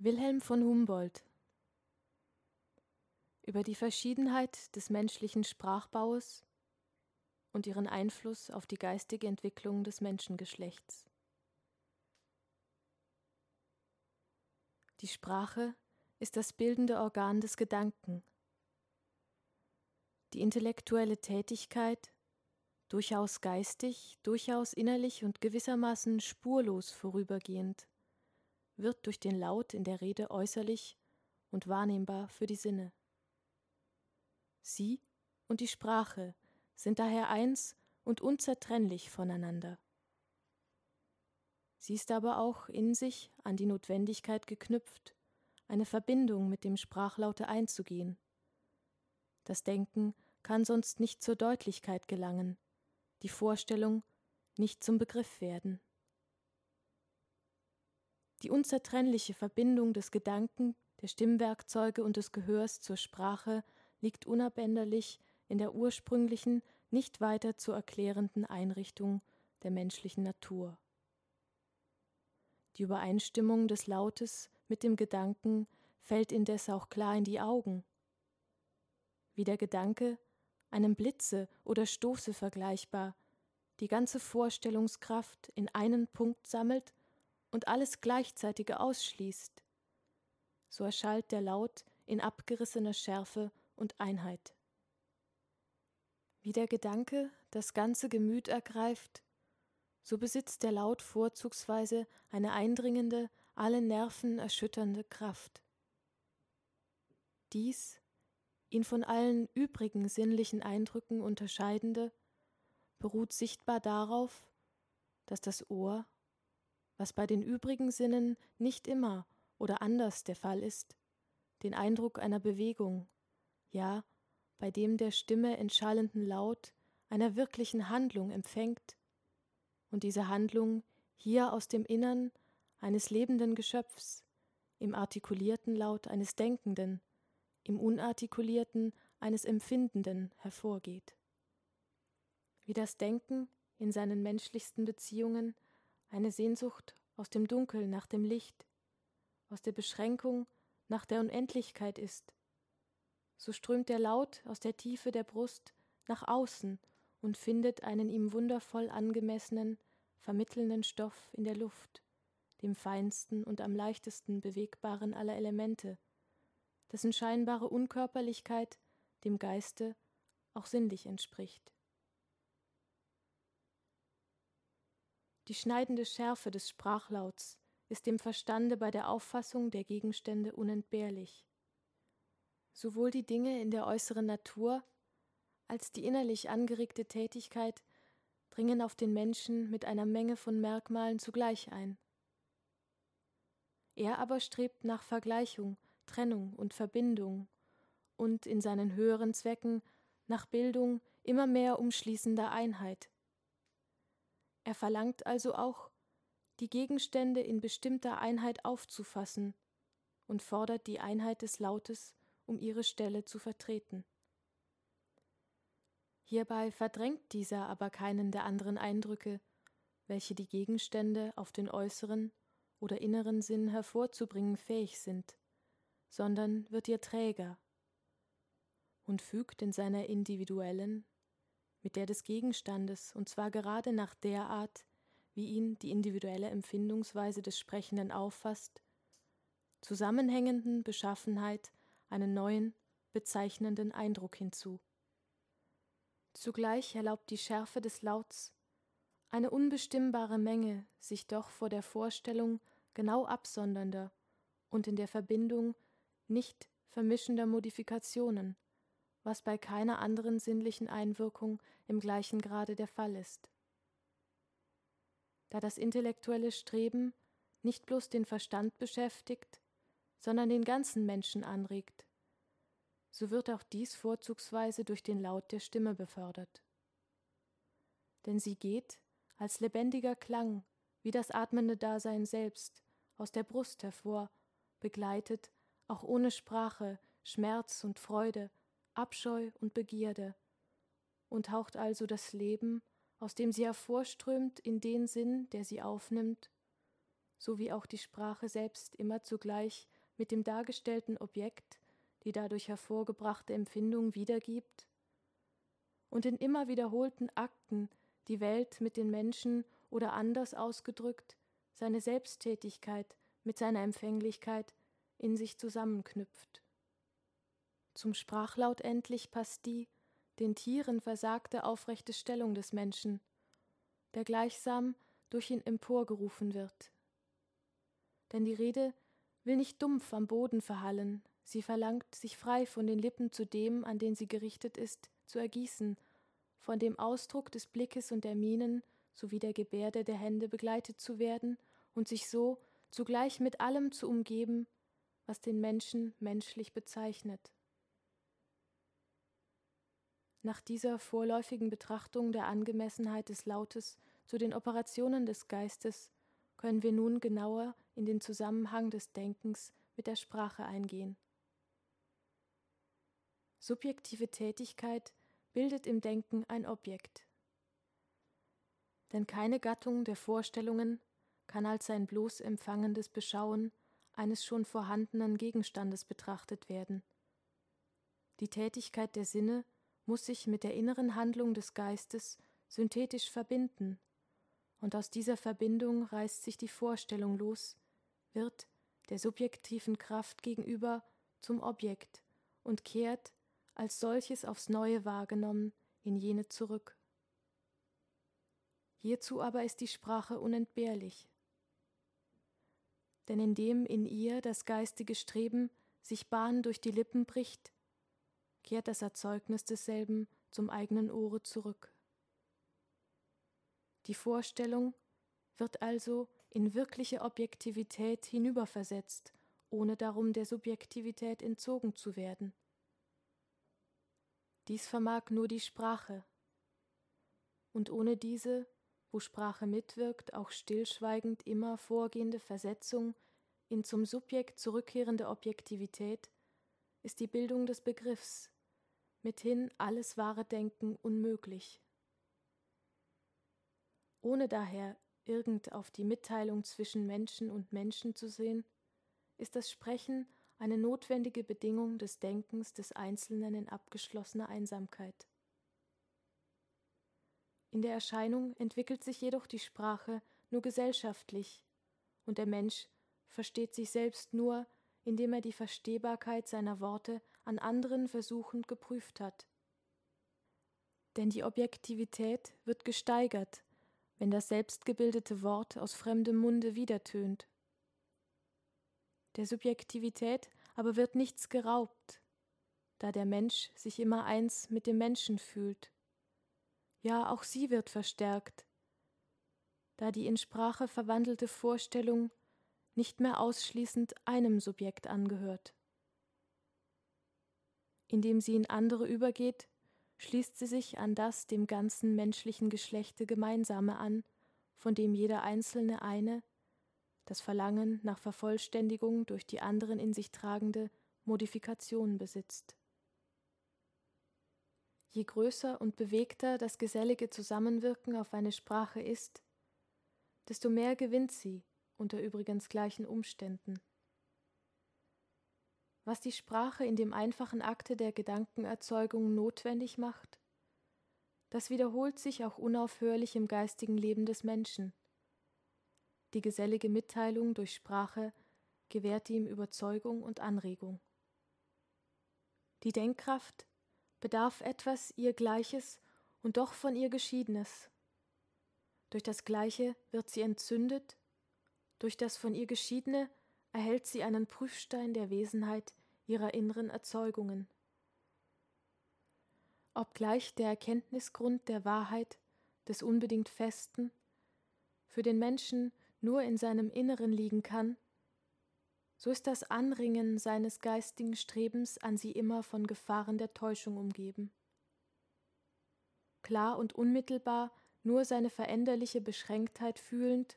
Wilhelm von Humboldt über die Verschiedenheit des menschlichen Sprachbaues und ihren Einfluss auf die geistige Entwicklung des Menschengeschlechts. Die Sprache ist das bildende Organ des Gedanken. Die intellektuelle Tätigkeit, durchaus geistig, durchaus innerlich und gewissermaßen spurlos vorübergehend, wird durch den Laut in der Rede äußerlich und wahrnehmbar für die Sinne. Sie und die Sprache sind daher eins und unzertrennlich voneinander. Sie ist aber auch in sich an die Notwendigkeit geknüpft, eine Verbindung mit dem Sprachlaute einzugehen. Das Denken kann sonst nicht zur Deutlichkeit gelangen, die Vorstellung nicht zum Begriff werden. Die unzertrennliche Verbindung des Gedanken, der Stimmwerkzeuge und des Gehörs zur Sprache liegt unabänderlich in der ursprünglichen, nicht weiter zu erklärenden Einrichtung der menschlichen Natur. Die Übereinstimmung des Lautes mit dem Gedanken fällt indes auch klar in die Augen. Wie der Gedanke einem Blitze oder Stoße vergleichbar, die ganze Vorstellungskraft in einen Punkt sammelt und alles Gleichzeitige ausschließt, so erschallt der Laut in abgerissener Schärfe und Einheit. Wie der Gedanke das ganze Gemüt ergreift, so besitzt der Laut vorzugsweise eine eindringende, alle Nerven erschütternde Kraft. Dies, ihn von allen übrigen sinnlichen Eindrücken unterscheidende, beruht sichtbar darauf, dass das Ohr, was bei den übrigen Sinnen nicht immer oder anders der Fall ist, den Eindruck einer Bewegung, ja, bei dem der Stimme entschallenden Laut einer wirklichen Handlung empfängt und diese Handlung hier aus dem Innern eines lebenden Geschöpfs, im artikulierten Laut eines Denkenden, im unartikulierten eines Empfindenden hervorgeht. Wie das Denken in seinen menschlichsten Beziehungen eine Sehnsucht aus dem Dunkel nach dem Licht, aus der Beschränkung nach der Unendlichkeit ist, so strömt der Laut aus der Tiefe der Brust nach außen und findet einen ihm wundervoll angemessenen, vermittelnden Stoff in der Luft, dem feinsten und am leichtesten bewegbaren aller Elemente, dessen scheinbare Unkörperlichkeit dem Geiste auch sinnlich entspricht. Die schneidende Schärfe des Sprachlauts ist dem Verstande bei der Auffassung der Gegenstände unentbehrlich. Sowohl die Dinge in der äußeren Natur als die innerlich angeregte Tätigkeit dringen auf den Menschen mit einer Menge von Merkmalen zugleich ein. Er aber strebt nach Vergleichung, Trennung und Verbindung und in seinen höheren Zwecken nach Bildung immer mehr umschließender Einheit. Er verlangt also auch, die Gegenstände in bestimmter Einheit aufzufassen und fordert die Einheit des Lautes um ihre Stelle zu vertreten. Hierbei verdrängt dieser aber keinen der anderen Eindrücke, welche die Gegenstände auf den äußeren oder inneren Sinn hervorzubringen fähig sind, sondern wird ihr Träger und fügt in seiner individuellen, mit der des Gegenstandes, und zwar gerade nach der Art, wie ihn die individuelle Empfindungsweise des Sprechenden auffasst, zusammenhängenden Beschaffenheit einen neuen, bezeichnenden Eindruck hinzu. Zugleich erlaubt die Schärfe des Lauts eine unbestimmbare Menge sich doch vor der Vorstellung genau absondernder und in der Verbindung nicht vermischender Modifikationen, was bei keiner anderen sinnlichen Einwirkung im gleichen Grade der Fall ist. Da das intellektuelle Streben nicht bloß den Verstand beschäftigt, sondern den ganzen Menschen anregt, so wird auch dies vorzugsweise durch den Laut der Stimme befördert. Denn sie geht als lebendiger Klang, wie das atmende Dasein selbst, aus der Brust hervor, begleitet, auch ohne Sprache, Schmerz und Freude, Abscheu und Begierde, und haucht also das Leben, aus dem sie hervorströmt, in den Sinn, der sie aufnimmt, so wie auch die Sprache selbst immer zugleich mit dem dargestellten Objekt die dadurch hervorgebrachte Empfindung wiedergibt? Und in immer wiederholten Akten die Welt mit den Menschen oder anders ausgedrückt seine Selbsttätigkeit mit seiner Empfänglichkeit in sich zusammenknüpft. Zum Sprachlaut endlich passt die den Tieren versagte aufrechte Stellung des Menschen, der gleichsam durch ihn emporgerufen wird. Denn die Rede will nicht dumpf am Boden verhallen, sie verlangt, sich frei von den Lippen zu dem, an den sie gerichtet ist, zu ergießen, von dem Ausdruck des Blickes und der Mienen sowie der Gebärde der Hände begleitet zu werden und sich so zugleich mit allem zu umgeben, was den Menschen menschlich bezeichnet. Nach dieser vorläufigen Betrachtung der Angemessenheit des Lautes zu den Operationen des Geistes können wir nun genauer in den Zusammenhang des Denkens mit der Sprache eingehen. Subjektive Tätigkeit bildet im Denken ein Objekt. Denn keine Gattung der Vorstellungen kann als sein bloß empfangendes Beschauen eines schon vorhandenen Gegenstandes betrachtet werden. Die Tätigkeit der Sinne muss sich mit der inneren Handlung des Geistes synthetisch verbinden, und aus dieser Verbindung reißt sich die Vorstellung los, wird der subjektiven Kraft gegenüber zum Objekt und kehrt, als solches aufs neue wahrgenommen, in jene zurück. Hierzu aber ist die Sprache unentbehrlich. Denn indem in ihr das geistige Streben sich Bahn durch die Lippen bricht, kehrt das Erzeugnis desselben zum eigenen Ohre zurück. Die Vorstellung wird also in wirkliche Objektivität hinüberversetzt, ohne darum der Subjektivität entzogen zu werden. Dies vermag nur die Sprache, und ohne diese, wo Sprache mitwirkt, auch stillschweigend immer vorgehende Versetzung in zum Subjekt zurückkehrende Objektivität, ist die Bildung des Begriffs, mithin alles wahre Denken unmöglich. Ohne daher irgend auf die Mitteilung zwischen Menschen und Menschen zu sehen, ist das Sprechen eine notwendige Bedingung des Denkens des Einzelnen in abgeschlossener Einsamkeit. In der Erscheinung entwickelt sich jedoch die Sprache nur gesellschaftlich, und der Mensch versteht sich selbst nur indem er die Verstehbarkeit seiner Worte an anderen versuchend geprüft hat. Denn die Objektivität wird gesteigert, wenn das selbstgebildete Wort aus fremdem Munde wiedertönt. Der Subjektivität aber wird nichts geraubt, da der Mensch sich immer eins mit dem Menschen fühlt. Ja, auch sie wird verstärkt, da die in Sprache verwandelte Vorstellung nicht mehr ausschließend einem Subjekt angehört. Indem sie in andere übergeht, schließt sie sich an das dem ganzen menschlichen Geschlechte gemeinsame an, von dem jeder einzelne eine, das Verlangen nach Vervollständigung durch die anderen in sich tragende Modifikation besitzt. Je größer und bewegter das gesellige Zusammenwirken auf eine Sprache ist, desto mehr gewinnt sie unter übrigens gleichen Umständen. Was die Sprache in dem einfachen Akte der Gedankenerzeugung notwendig macht, das wiederholt sich auch unaufhörlich im geistigen Leben des Menschen. Die gesellige Mitteilung durch Sprache gewährt ihm Überzeugung und Anregung. Die Denkkraft bedarf etwas ihr Gleiches und doch von ihr Geschiedenes. Durch das Gleiche wird sie entzündet durch das von ihr Geschiedene erhält sie einen Prüfstein der Wesenheit ihrer inneren Erzeugungen. Obgleich der Erkenntnisgrund der Wahrheit, des unbedingt Festen, für den Menschen nur in seinem Inneren liegen kann, so ist das Anringen seines geistigen Strebens an sie immer von Gefahren der Täuschung umgeben. Klar und unmittelbar nur seine veränderliche Beschränktheit fühlend,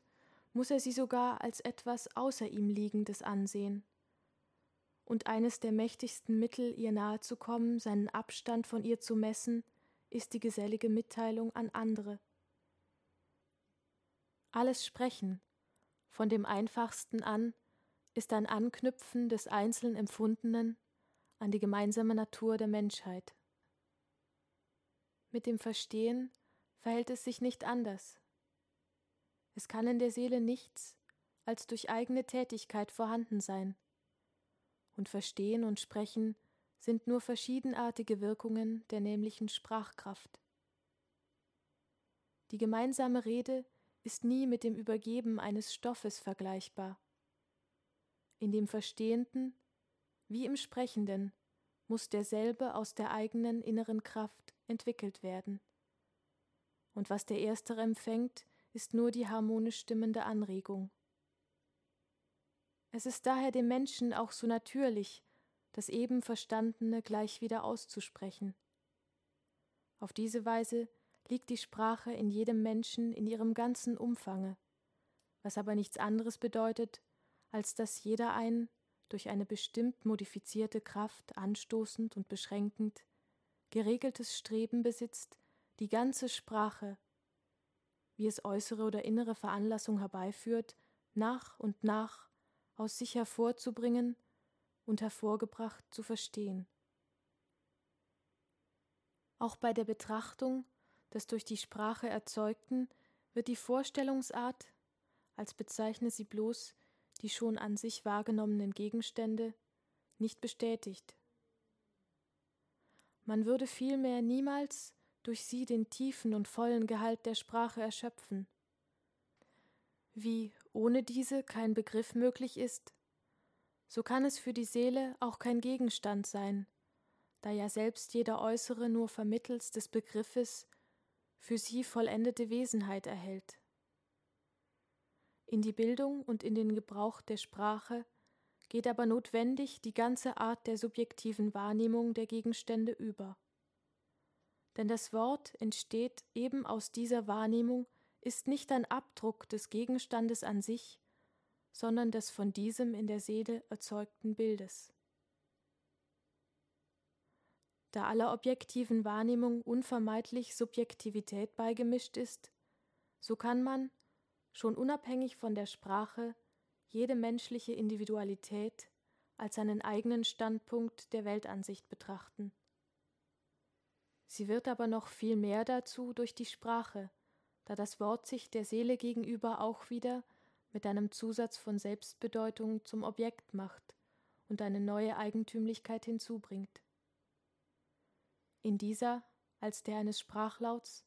muss er sie sogar als etwas außer ihm Liegendes ansehen. Und eines der mächtigsten Mittel, ihr nahe zu kommen, seinen Abstand von ihr zu messen, ist die gesellige Mitteilung an andere. Alles Sprechen, von dem einfachsten an ist ein Anknüpfen des einzeln Empfundenen an die gemeinsame Natur der Menschheit. Mit dem Verstehen verhält es sich nicht anders. Es kann in der Seele nichts als durch eigene Tätigkeit vorhanden sein. Und Verstehen und Sprechen sind nur verschiedenartige Wirkungen der nämlichen Sprachkraft. Die gemeinsame Rede ist nie mit dem Übergeben eines Stoffes vergleichbar. In dem Verstehenden wie im Sprechenden muss derselbe aus der eigenen inneren Kraft entwickelt werden. Und was der Erstere empfängt, ist nur die harmonisch stimmende Anregung. Es ist daher dem Menschen auch so natürlich, das eben Verstandene gleich wieder auszusprechen. Auf diese Weise liegt die Sprache in jedem Menschen in ihrem ganzen Umfange, was aber nichts anderes bedeutet, als dass jeder ein, durch eine bestimmt modifizierte Kraft anstoßend und beschränkend, geregeltes Streben besitzt, die ganze Sprache, wie es äußere oder innere Veranlassung herbeiführt, nach und nach aus sich hervorzubringen und hervorgebracht zu verstehen. Auch bei der Betrachtung des durch die Sprache erzeugten wird die Vorstellungsart, als bezeichne sie bloß die schon an sich wahrgenommenen Gegenstände, nicht bestätigt. Man würde vielmehr niemals durch sie den tiefen und vollen Gehalt der Sprache erschöpfen. Wie ohne diese kein Begriff möglich ist, so kann es für die Seele auch kein Gegenstand sein, da ja selbst jeder Äußere nur vermittels des Begriffes für sie vollendete Wesenheit erhält. In die Bildung und in den Gebrauch der Sprache geht aber notwendig die ganze Art der subjektiven Wahrnehmung der Gegenstände über. Denn das Wort entsteht eben aus dieser Wahrnehmung, ist nicht ein Abdruck des Gegenstandes an sich, sondern des von diesem in der Seele erzeugten Bildes. Da aller objektiven Wahrnehmung unvermeidlich Subjektivität beigemischt ist, so kann man, schon unabhängig von der Sprache, jede menschliche Individualität als einen eigenen Standpunkt der Weltansicht betrachten. Sie wird aber noch viel mehr dazu durch die Sprache, da das Wort sich der Seele gegenüber auch wieder mit einem Zusatz von Selbstbedeutung zum Objekt macht und eine neue Eigentümlichkeit hinzubringt. In dieser, als der eines Sprachlauts,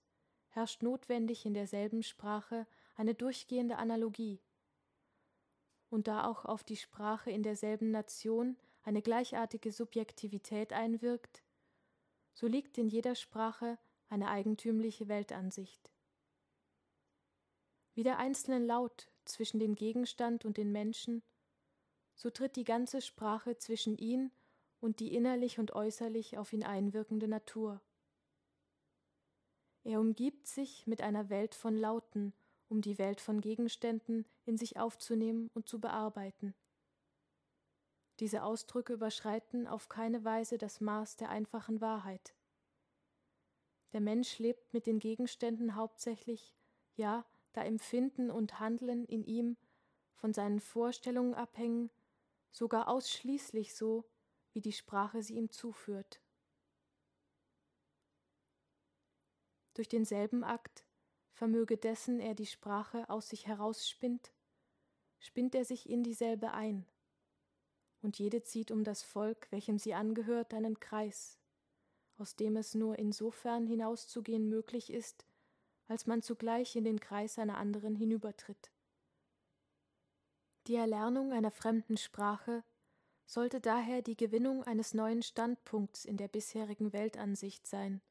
herrscht notwendig in derselben Sprache eine durchgehende Analogie. Und da auch auf die Sprache in derselben Nation eine gleichartige Subjektivität einwirkt, so liegt in jeder Sprache eine eigentümliche Weltansicht. Wie der einzelne Laut zwischen den Gegenstand und den Menschen, so tritt die ganze Sprache zwischen ihn und die innerlich und äußerlich auf ihn einwirkende Natur. Er umgibt sich mit einer Welt von Lauten, um die Welt von Gegenständen in sich aufzunehmen und zu bearbeiten. Diese Ausdrücke überschreiten auf keine Weise das Maß der einfachen Wahrheit. Der Mensch lebt mit den Gegenständen hauptsächlich, ja, da Empfinden und Handeln in ihm von seinen Vorstellungen abhängen, sogar ausschließlich so, wie die Sprache sie ihm zuführt. Durch denselben Akt, vermöge dessen er die Sprache aus sich herausspinnt, spinnt er sich in dieselbe ein, und jede zieht um das Volk, welchem sie angehört, einen Kreis, aus dem es nur insofern hinauszugehen möglich ist, als man zugleich in den Kreis einer anderen hinübertritt. Die Erlernung einer fremden Sprache sollte daher die Gewinnung eines neuen Standpunkts in der bisherigen Weltansicht sein,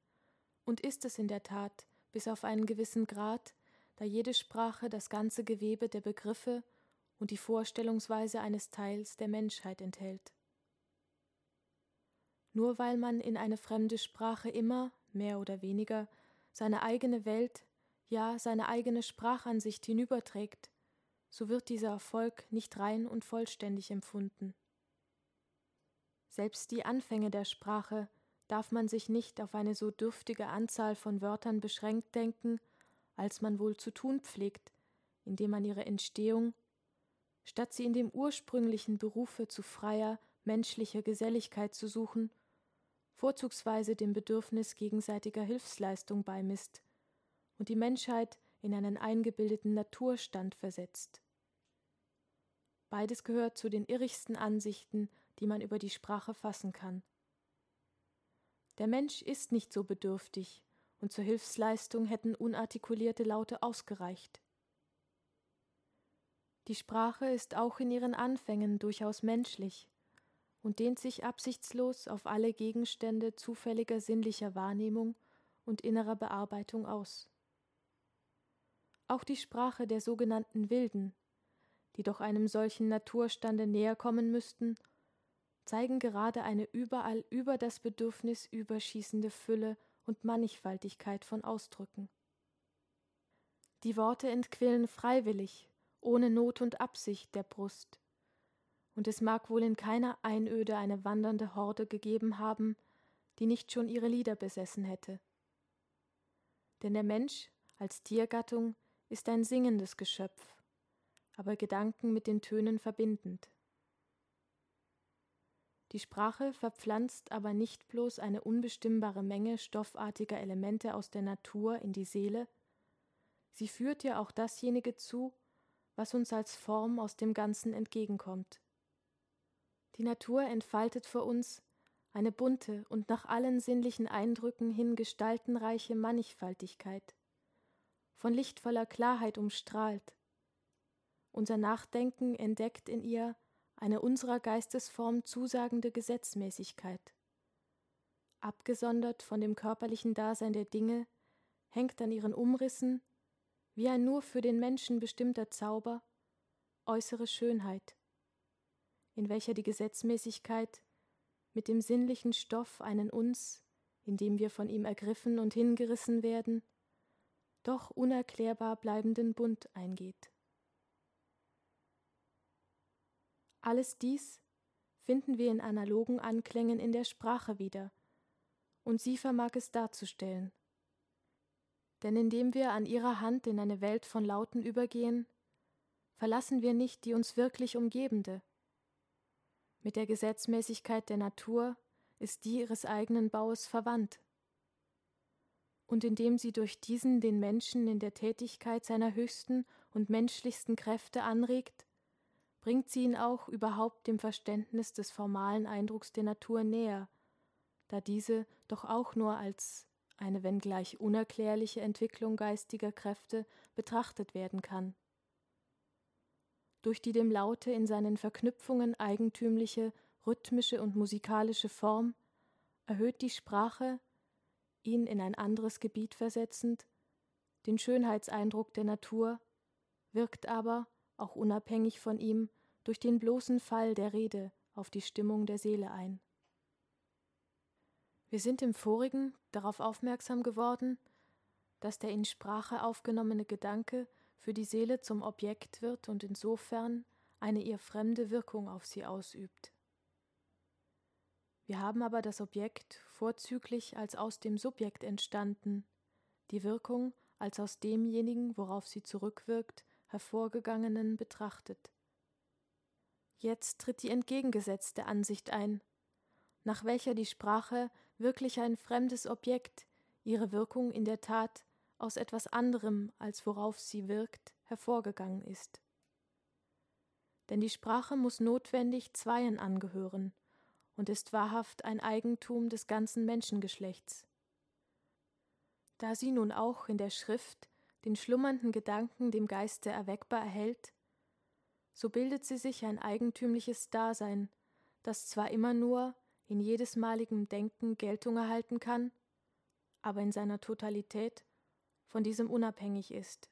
und ist es in der Tat bis auf einen gewissen Grad, da jede Sprache das ganze Gewebe der Begriffe und die Vorstellungsweise eines Teils der Menschheit enthält. Nur weil man in eine fremde Sprache immer, mehr oder weniger, seine eigene Welt, ja seine eigene Sprachansicht hinüberträgt, so wird dieser Erfolg nicht rein und vollständig empfunden. Selbst die Anfänge der Sprache darf man sich nicht auf eine so dürftige Anzahl von Wörtern beschränkt denken, als man wohl zu tun pflegt, indem man ihre Entstehung, statt sie in dem ursprünglichen Berufe zu freier, menschlicher Geselligkeit zu suchen, vorzugsweise dem Bedürfnis gegenseitiger Hilfsleistung beimisst und die Menschheit in einen eingebildeten Naturstand versetzt. Beides gehört zu den irrigsten Ansichten, die man über die Sprache fassen kann. Der Mensch ist nicht so bedürftig, und zur Hilfsleistung hätten unartikulierte Laute ausgereicht. Die Sprache ist auch in ihren Anfängen durchaus menschlich und dehnt sich absichtslos auf alle Gegenstände zufälliger sinnlicher Wahrnehmung und innerer Bearbeitung aus. Auch die Sprache der sogenannten Wilden, die doch einem solchen Naturstande näher kommen müssten, zeigen gerade eine überall über das Bedürfnis überschießende Fülle und Mannigfaltigkeit von Ausdrücken. Die Worte entquillen freiwillig, ohne Not und Absicht der Brust, und es mag wohl in keiner Einöde eine wandernde Horde gegeben haben, die nicht schon ihre Lieder besessen hätte. Denn der Mensch als Tiergattung ist ein singendes Geschöpf, aber Gedanken mit den Tönen verbindend. Die Sprache verpflanzt aber nicht bloß eine unbestimmbare Menge stoffartiger Elemente aus der Natur in die Seele, sie führt ja auch dasjenige zu, was uns als Form aus dem Ganzen entgegenkommt. Die Natur entfaltet vor uns eine bunte und nach allen sinnlichen Eindrücken hin gestaltenreiche Mannigfaltigkeit, von lichtvoller Klarheit umstrahlt. Unser Nachdenken entdeckt in ihr eine unserer Geistesform zusagende Gesetzmäßigkeit. Abgesondert von dem körperlichen Dasein der Dinge hängt an ihren Umrissen, wie ein nur für den Menschen bestimmter Zauber, äußere Schönheit, in welcher die Gesetzmäßigkeit mit dem sinnlichen Stoff einen uns, indem wir von ihm ergriffen und hingerissen werden, doch unerklärbar bleibenden Bund eingeht. Alles dies finden wir in analogen Anklängen in der Sprache wieder, und sie vermag es darzustellen. Denn indem wir an ihrer Hand in eine Welt von Lauten übergehen, verlassen wir nicht die uns wirklich umgebende. Mit der Gesetzmäßigkeit der Natur ist die ihres eigenen Baues verwandt. Und indem sie durch diesen den Menschen in der Tätigkeit seiner höchsten und menschlichsten Kräfte anregt, bringt sie ihn auch überhaupt dem Verständnis des formalen Eindrucks der Natur näher, da diese doch auch nur als eine wenngleich unerklärliche Entwicklung geistiger Kräfte betrachtet werden kann. Durch die dem Laute in seinen Verknüpfungen eigentümliche rhythmische und musikalische Form erhöht die Sprache, ihn in ein anderes Gebiet versetzend, den Schönheitseindruck der Natur, wirkt aber, auch unabhängig von ihm, durch den bloßen Fall der Rede auf die Stimmung der Seele ein. Wir sind im vorigen darauf aufmerksam geworden, dass der in Sprache aufgenommene Gedanke für die Seele zum Objekt wird und insofern eine ihr fremde Wirkung auf sie ausübt. Wir haben aber das Objekt vorzüglich als aus dem Subjekt entstanden, die Wirkung als aus demjenigen, worauf sie zurückwirkt, hervorgegangenen betrachtet. Jetzt tritt die entgegengesetzte Ansicht ein, nach welcher die Sprache wirklich ein fremdes Objekt, ihre Wirkung in der Tat aus etwas anderem, als worauf sie wirkt, hervorgegangen ist. Denn die Sprache muss notwendig Zweien angehören und ist wahrhaft ein Eigentum des ganzen Menschengeschlechts. Da sie nun auch in der Schrift den schlummernden Gedanken dem Geiste erweckbar erhält, so bildet sie sich ein eigentümliches Dasein, das zwar immer nur in jedesmaligem Denken Geltung erhalten kann, aber in seiner Totalität von diesem unabhängig ist.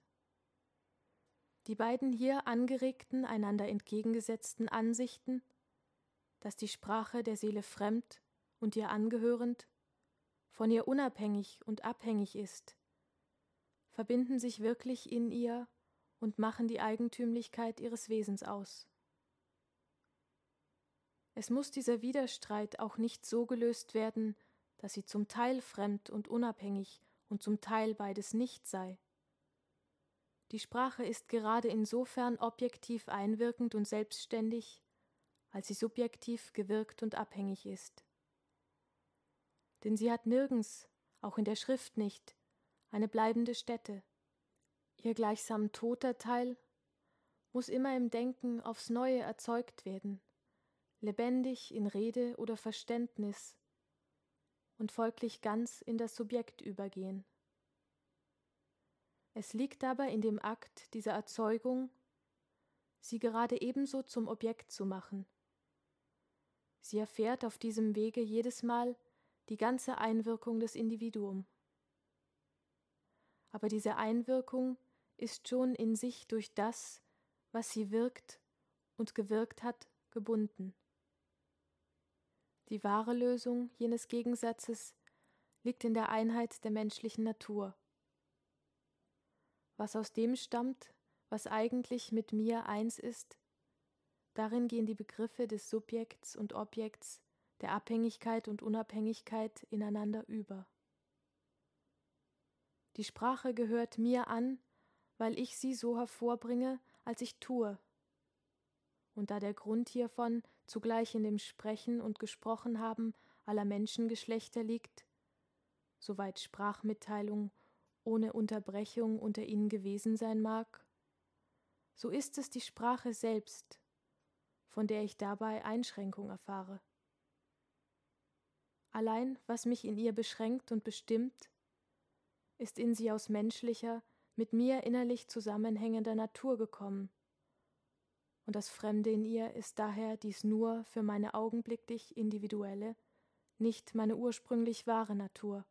Die beiden hier angeregten, einander entgegengesetzten Ansichten, dass die Sprache der Seele fremd und ihr angehörend, von ihr unabhängig und abhängig ist, verbinden sich wirklich in ihr und machen die Eigentümlichkeit ihres Wesens aus. Es muss dieser Widerstreit auch nicht so gelöst werden, dass sie zum Teil fremd und unabhängig und zum Teil beides nicht sei. Die Sprache ist gerade insofern objektiv einwirkend und selbstständig, als sie subjektiv gewirkt und abhängig ist. Denn sie hat nirgends, auch in der Schrift nicht, eine bleibende Stätte. Ihr gleichsam toter Teil muss immer im Denken aufs Neue erzeugt werden, lebendig in Rede oder Verständnis und folglich ganz in das Subjekt übergehen. Es liegt dabei in dem Akt dieser Erzeugung, sie gerade ebenso zum Objekt zu machen. Sie erfährt auf diesem Wege jedes Mal die ganze Einwirkung des Individuum. Aber diese Einwirkung ist schon in sich durch das, was sie wirkt und gewirkt hat, gebunden. Die wahre Lösung jenes Gegensatzes liegt in der Einheit der menschlichen Natur. Was aus dem stammt, was eigentlich mit mir eins ist, darin gehen die Begriffe des Subjekts und Objekts, der Abhängigkeit und Unabhängigkeit ineinander über. Die Sprache gehört mir an, weil ich sie so hervorbringe, als ich tue. Und da der Grund hiervon zugleich in dem Sprechen und Gesprochen haben aller Menschengeschlechter liegt, soweit Sprachmitteilung ohne Unterbrechung unter ihnen gewesen sein mag, so ist es die Sprache selbst, von der ich dabei Einschränkung erfahre. Allein was mich in ihr beschränkt und bestimmt, ist in sie aus menschlicher, mit mir innerlich zusammenhängender Natur gekommen. Und das Fremde in ihr ist daher dies nur für meine augenblicklich individuelle, nicht meine ursprünglich wahre Natur.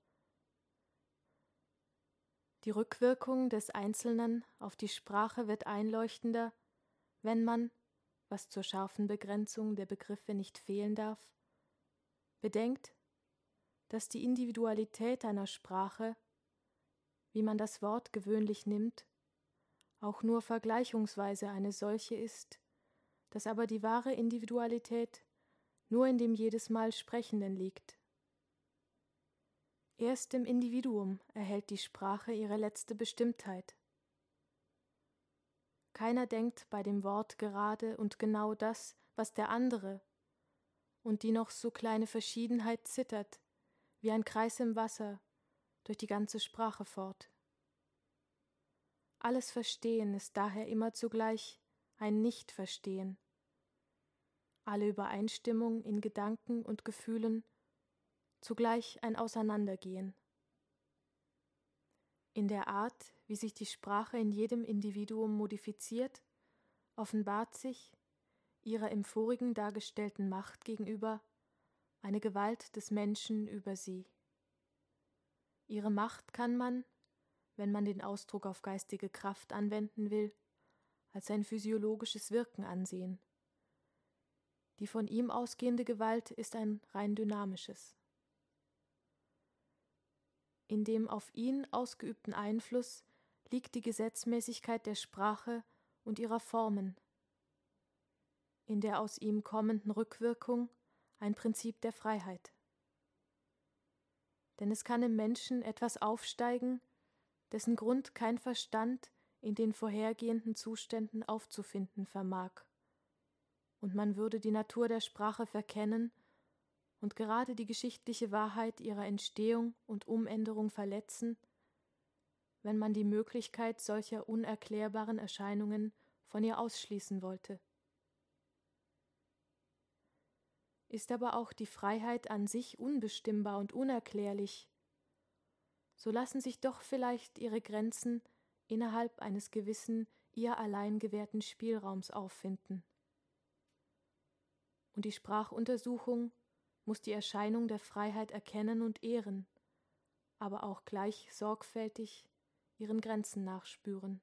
Die Rückwirkung des Einzelnen auf die Sprache wird einleuchtender, wenn man, was zur scharfen Begrenzung der Begriffe nicht fehlen darf, bedenkt, dass die Individualität einer Sprache wie man das Wort gewöhnlich nimmt, auch nur vergleichungsweise eine solche ist, dass aber die wahre Individualität nur in dem jedes Mal Sprechenden liegt. Erst im Individuum erhält die Sprache ihre letzte Bestimmtheit. Keiner denkt bei dem Wort gerade und genau das, was der andere, und die noch so kleine Verschiedenheit zittert, wie ein Kreis im Wasser, durch die ganze Sprache fort. Alles Verstehen ist daher immer zugleich ein Nichtverstehen. Alle Übereinstimmung in Gedanken und Gefühlen zugleich ein Auseinandergehen. In der Art, wie sich die Sprache in jedem Individuum modifiziert, offenbart sich, ihrer im vorigen dargestellten Macht gegenüber, eine Gewalt des Menschen über sie. Ihre Macht kann man, wenn man den Ausdruck auf geistige Kraft anwenden will, als ein physiologisches Wirken ansehen. Die von ihm ausgehende Gewalt ist ein rein dynamisches. In dem auf ihn ausgeübten Einfluss liegt die Gesetzmäßigkeit der Sprache und ihrer Formen, in der aus ihm kommenden Rückwirkung ein Prinzip der Freiheit denn es kann im Menschen etwas aufsteigen, dessen Grund kein Verstand in den vorhergehenden Zuständen aufzufinden vermag. Und man würde die Natur der Sprache verkennen und gerade die geschichtliche Wahrheit ihrer Entstehung und Umänderung verletzen, wenn man die Möglichkeit solcher unerklärbaren Erscheinungen von ihr ausschließen wollte. ist aber auch die Freiheit an sich unbestimmbar und unerklärlich, so lassen sich doch vielleicht ihre Grenzen innerhalb eines gewissen ihr allein gewährten Spielraums auffinden. Und die Sprachuntersuchung muss die Erscheinung der Freiheit erkennen und ehren, aber auch gleich sorgfältig ihren Grenzen nachspüren.